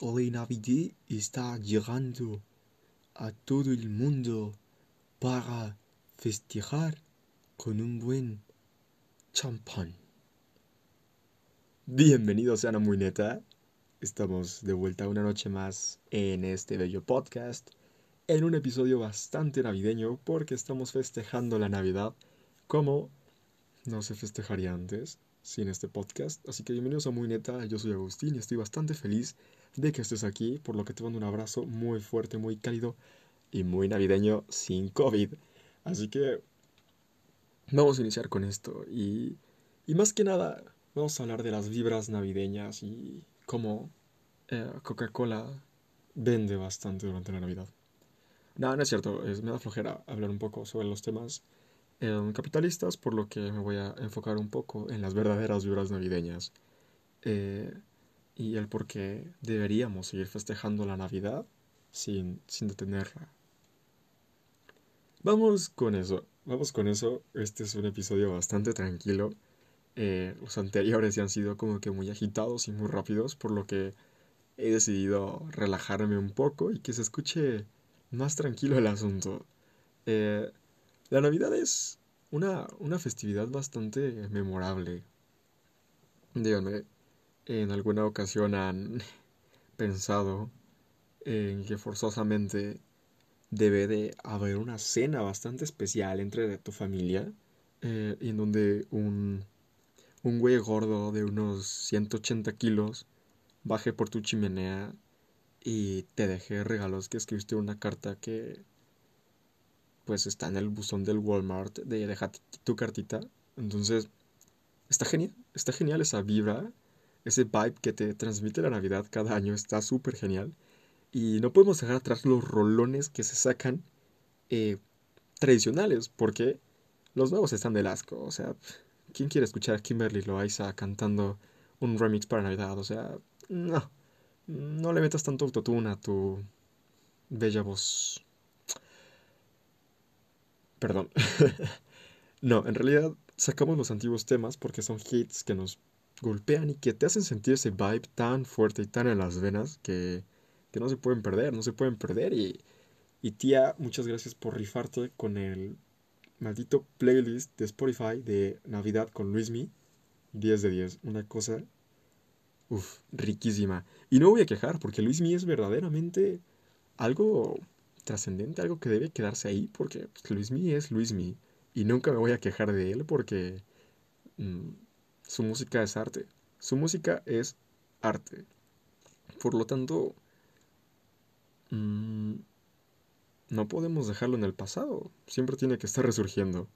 la Navidad está llegando a todo el mundo para festejar con un buen champán. Bienvenidos a Ana Muy Neta. Estamos de vuelta una noche más en este bello podcast, en un episodio bastante navideño porque estamos festejando la Navidad como no se festejaría antes sin este podcast. Así que bienvenidos a Muy Neta, yo soy Agustín y estoy bastante feliz de que estés aquí, por lo que te mando un abrazo muy fuerte, muy cálido y muy navideño sin COVID. Así que vamos a iniciar con esto y, y más que nada vamos a hablar de las vibras navideñas y cómo eh, Coca-Cola vende bastante durante la Navidad. No, no es cierto, es, me da flojera hablar un poco sobre los temas capitalistas, por lo que me voy a enfocar un poco en las verdaderas vibras navideñas eh, y el por qué deberíamos seguir festejando la Navidad sin, sin detenerla. Vamos con eso, vamos con eso. Este es un episodio bastante tranquilo. Eh, los anteriores ya han sido como que muy agitados y muy rápidos, por lo que he decidido relajarme un poco y que se escuche más tranquilo el asunto. Eh, la Navidad es una, una festividad bastante memorable. Díganme, ¿en alguna ocasión han pensado en que forzosamente debe de haber una cena bastante especial entre tu familia? Eh, en donde un, un güey gordo de unos 180 kilos baje por tu chimenea y te deje regalos que escribiste una carta que pues está en el buzón del Walmart de dejar tu cartita. Entonces, está genial, está genial esa vibra, ese vibe que te transmite la Navidad cada año, está súper genial. Y no podemos dejar atrás los rolones que se sacan eh, tradicionales, porque los nuevos están del asco. O sea, ¿quién quiere escuchar a Kimberly Loaiza cantando un remix para Navidad? O sea, no, no le metas tanto autotune a tu bella voz. Perdón. no, en realidad sacamos los antiguos temas porque son hits que nos golpean y que te hacen sentir ese vibe tan fuerte y tan en las venas que, que no se pueden perder, no se pueden perder. Y, y tía, muchas gracias por rifarte con el maldito playlist de Spotify de Navidad con Luismi. 10 de 10, una cosa, uff, riquísima. Y no voy a quejar porque Luismi es verdaderamente algo trascendente, algo que debe quedarse ahí, porque pues, Luismi es Luismi. Y nunca me voy a quejar de él porque mm, su música es arte. Su música es arte. Por lo tanto, mm, no podemos dejarlo en el pasado. Siempre tiene que estar resurgiendo.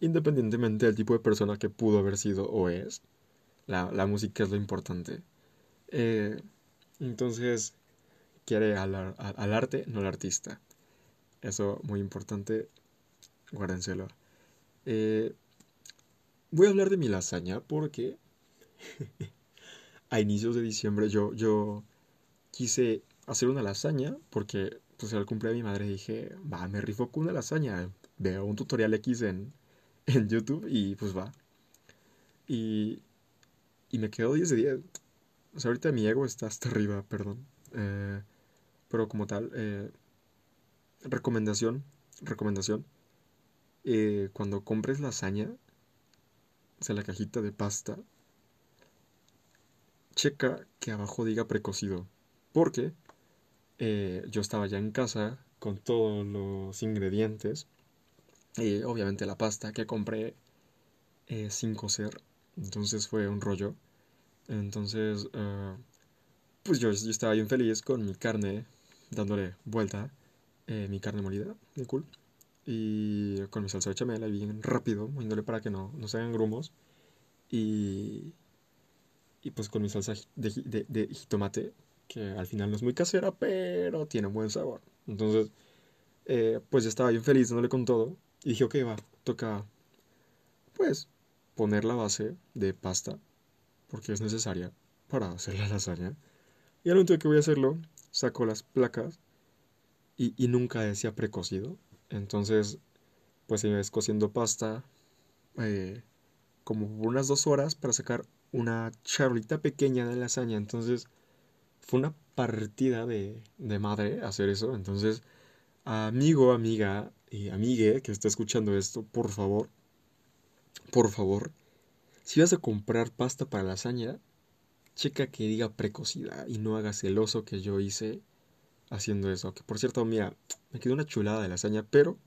Independientemente del tipo de persona que pudo haber sido o es, la, la música es lo importante. Eh, entonces, quiere al, al, arte, no al artista. Eso muy importante, guárdenselo. Eh, voy a hablar de mi lasaña porque a inicios de diciembre yo, yo quise hacer una lasaña porque pues al cumpleaños de mi madre dije, va, me rifo con una lasaña. Veo un tutorial X en, en YouTube y pues va. Y, y me quedo 10 de 10. O sea, ahorita mi ego está hasta arriba, perdón. Eh, pero como tal, eh, recomendación, recomendación, eh, cuando compres lasaña, o sea, la cajita de pasta, checa que abajo diga precocido, porque eh, yo estaba ya en casa con todos los ingredientes, y obviamente la pasta que compré sin cocer, entonces fue un rollo, entonces, pues yo, yo estaba bien feliz con mi carne dándole vuelta eh, mi carne molida, de cool. Y con mi salsa de chamela, bien rápido, moviéndole para que no, no se hagan grumos. Y, y pues con mi salsa de, de, jitomate, que al final no es muy casera, pero tiene buen sabor. Entonces, eh, pues ya estaba bien feliz dándole con todo. Y dije, ok, va, toca, pues, poner la base de pasta, porque es necesaria para hacer la lasaña. Y al momento de que voy a hacerlo, saco las placas y, y nunca decía precocido. Entonces, pues se me cociendo pasta eh, como unas dos horas para sacar una charolita pequeña de lasaña. Entonces, fue una partida de, de madre hacer eso. Entonces, amigo, amiga y amigue que está escuchando esto, por favor, por favor, si vas a comprar pasta para lasaña, checa que diga precocidad y no hagas el oso que yo hice haciendo eso. Que por cierto, mira, me quedó una chulada de lasaña, pero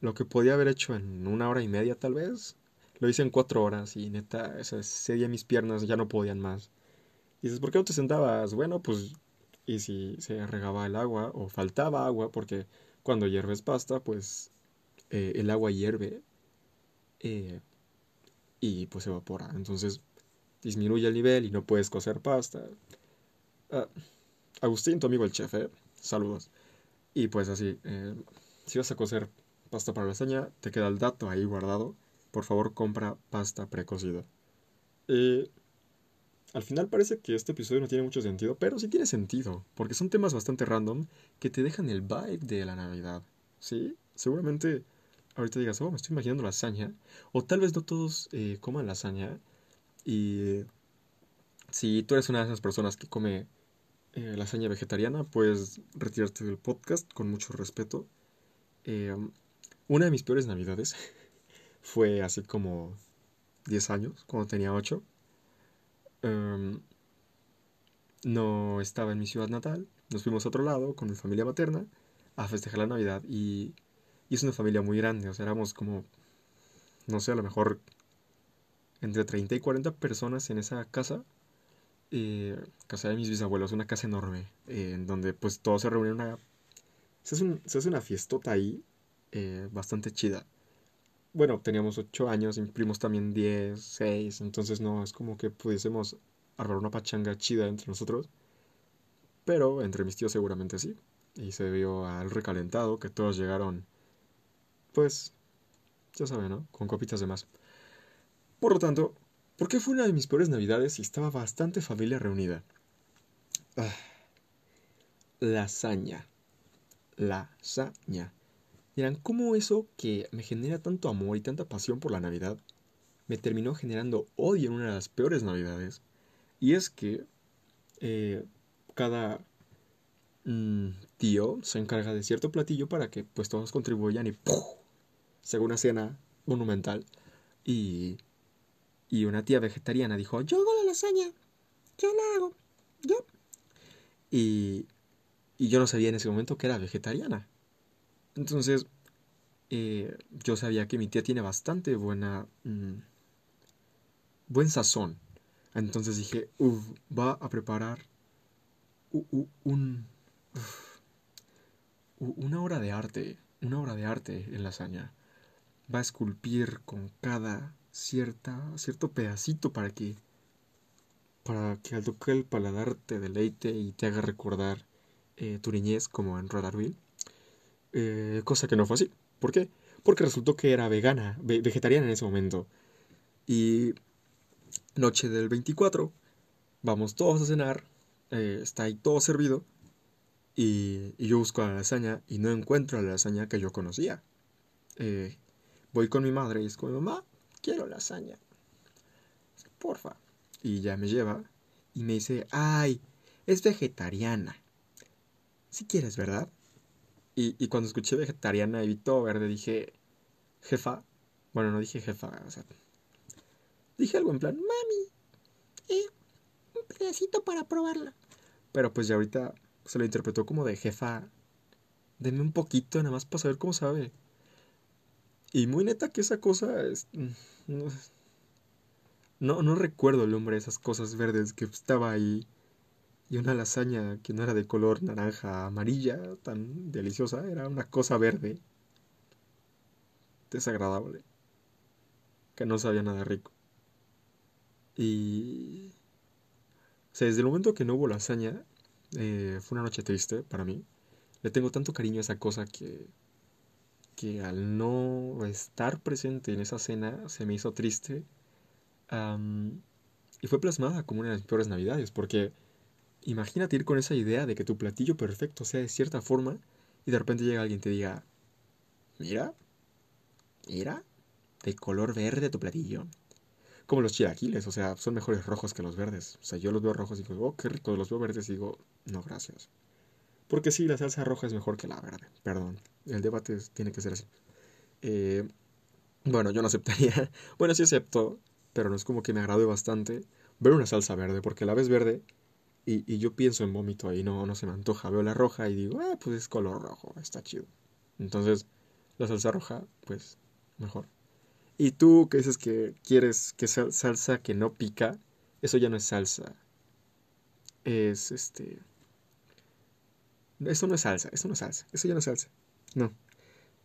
lo que podía haber hecho en una hora y media tal vez, lo hice en cuatro horas y neta, ese día mis piernas ya no podían más. Y dices, ¿por qué no te sentabas? Bueno, pues, y si se regaba el agua o faltaba agua, porque cuando hierves pasta, pues eh, el agua hierve eh, y pues evapora. Entonces disminuye el nivel y no puedes cocer pasta. Ah, Agustín, tu amigo el chef, ¿eh? saludos. Y pues así, si vas a cocer pasta para lasaña, te queda el dato ahí guardado. Por favor, compra pasta precocida. Eh, al final parece que este episodio no tiene mucho sentido, pero sí tiene sentido, porque son temas bastante random que te dejan el vibe de la Navidad. ¿Sí? Seguramente ahorita digas, oh, me estoy imaginando lasaña. O tal vez no todos eh, coman lasaña. Y si tú eres una de esas personas que come eh, lasaña vegetariana, puedes retirarte del podcast con mucho respeto. una de mis peores navidades fue hace como 10 años, cuando tenía 8. Em, no estaba en mi ciudad natal, nos fuimos a otro lado con mi familia materna a festejar la Navidad y, es una familia muy grande, o sea, éramos como, no sé, a lo mejor entre 30 y 40 personas en esa casa, eh, casa de mis bisabuelos, una casa enorme, eh, en donde pues todos se reúnen una... Se hace, una fiestota ahí, eh, bastante chida. Bueno, teníamos 8 años, y primos también 10, 6, entonces no es como que pudiésemos armar una pachanga chida entre nosotros. Pero entre mis tíos seguramente sí. Y se vio al recalentado que todos llegaron, pues, ya saben, ¿no? Con copitas de más. Por lo tanto, ¿por qué fue una de mis peores navidades y estaba bastante familia reunida? Ah, lasaña. Lasaña. Dirán, ¿cómo eso que me genera tanto amor y tanta pasión por la Navidad me terminó generando odio en una de las peores Navidades? Y es que eh, cada mm, tío se encarga de cierto platillo para que pues todos contribuyan y ¡puf! se una cena monumental. Y, y una tía vegetariana dijo, yo hago la lasaña, yo la hago, yo. Y, y yo no sabía en ese momento que era vegetariana. Entonces, eh, yo sabía que mi tía tiene bastante buena... Mm, buen sazón. Entonces dije, uff, va a preparar un... una obra de arte, una obra de arte en lasaña. Va a esculpir con cada cierta, cierto pedacito para que para que al tocar el paladar te deleite y te haga recordar eh, tu niñez como en Radarville. Eh, cosa que no fue así. ¿Por qué? Porque resultó que era vegana, vegetariana en ese momento. Y noche del 24, vamos todos a cenar, eh, está ahí todo servido. Y, yo busco la lasaña y no encuentro la lasaña que yo conocía. Voy con mi madre y es como, mamá, quiero lasaña. Porfa. Y ya me lleva y me dice, ay, es vegetariana. Si quieres, ¿verdad? Y, cuando escuché vegetariana y vi todo verde, dije, jefa, bueno, no dije jefa, o sea, dije algo en plan, mami, eh, un pedacito para probarla. Pero pues ya ahorita se lo interpretó como de jefa, denme un poquito nada más para saber cómo sabe. Y muy neta que esa cosa es... Mm, no, no recuerdo el nombre de esas cosas verdes que estaba ahí y una lasaña que no era de color naranja amarilla, tan deliciosa, era una cosa verde, desagradable, que no sabía nada rico. Y... O sea, desde el momento que no hubo lasaña, eh, fue una noche triste para mí. Le tengo tanto cariño a esa cosa que, que al no estar presente en esa cena se me hizo triste. y fue plasmada como una de las peores navidades, porque Imagínate ir con esa idea de que tu platillo perfecto sea de cierta forma y de repente llega alguien y te diga, mira, mira, de color verde tu platillo. como los chilaquiles, o sea, son mejores rojos que los verdes. O sea, yo los veo rojos y digo, oh, qué rico, los veo verdes y digo, no, gracias. Porque sí, la salsa roja es mejor que la verde, perdón. El debate tiene que ser así. Eh, bueno, yo no aceptaría. Bueno, sí acepto, pero no es como que me agrade bastante ver una salsa verde, porque la ves verde y, y yo pienso en vómito y no, no se me antoja. Veo la roja y digo, ah, pues es color rojo, está chido. Entonces, la salsa roja, pues, mejor. Y tú que dices que quieres que sea salsa que no pica, eso ya no es salsa. Es este. Eso no es salsa, eso no es salsa, eso ya no es salsa. No,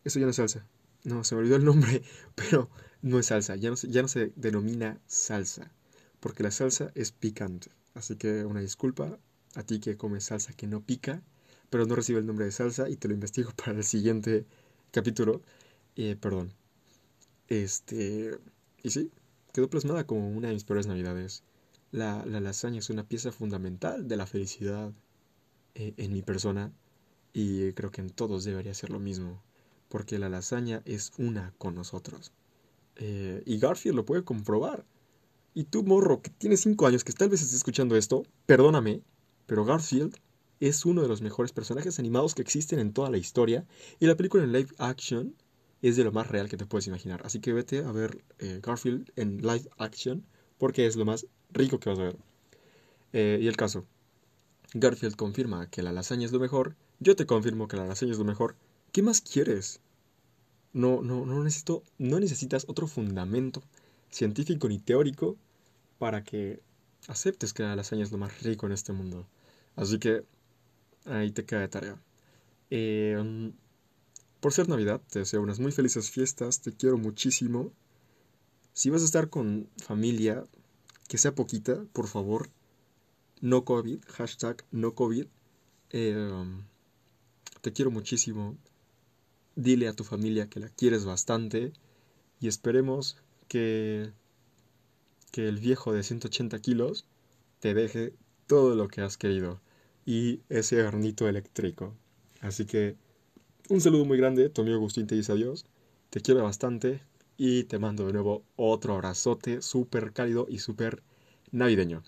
eso ya no es salsa. No, se me olvidó el nombre, pero no es salsa, ya no, ya no se denomina salsa, porque la salsa es picante. Así que una disculpa a ti que comes salsa que no pica, pero no recibe el nombre de salsa y te lo investigo para el siguiente capítulo. Eh, perdón. Este. Y sí, quedó plasmada como una de mis peores navidades. La, la lasaña es una pieza fundamental de la felicidad eh, en mi persona y creo que en todos debería ser lo mismo, porque la lasaña es una con nosotros. Eh, y Garfield lo puede comprobar. Y tú, morro, que tienes 5 años, que tal vez estés escuchando esto, perdóname, pero Garfield es uno de los mejores personajes animados que existen en toda la historia. Y la película en live action es de lo más real que te puedes imaginar. Así que vete a ver eh, Garfield en live action porque es lo más rico que vas a ver. Eh, y el caso. Garfield confirma que la lasaña es lo mejor. Yo te confirmo que la lasaña es lo mejor. ¿Qué más quieres? No, no, no necesito, no necesitas otro fundamento científico ni teórico para que aceptes que la lasaña es lo más rico en este mundo. Así que ahí te queda de tarea. Eh, por ser Navidad, te deseo unas muy felices fiestas, te quiero muchísimo. Si vas a estar con familia, que sea poquita, por favor, no COVID, hashtag no COVID. Em, te quiero muchísimo. Dile a tu familia que la quieres bastante y esperemos que, que el viejo de 180 kilos te deje todo lo que has querido y ese hornito eléctrico. Así que un saludo muy grande, tu amigo Agustín te dice adiós, te quiero bastante y te mando de nuevo otro abrazote súper cálido y súper navideño.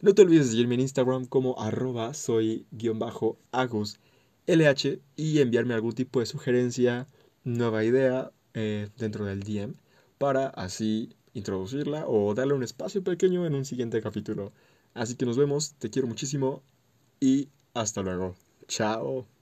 No te olvides de seguirme en Instagram como arroba soy guion bajo agus lh y enviarme algún tipo de sugerencia, nueva idea eh, dentro del DM para así introducirla o darle un espacio pequeño en un siguiente capítulo. Así que nos vemos, te quiero muchísimo y hasta luego. Chao.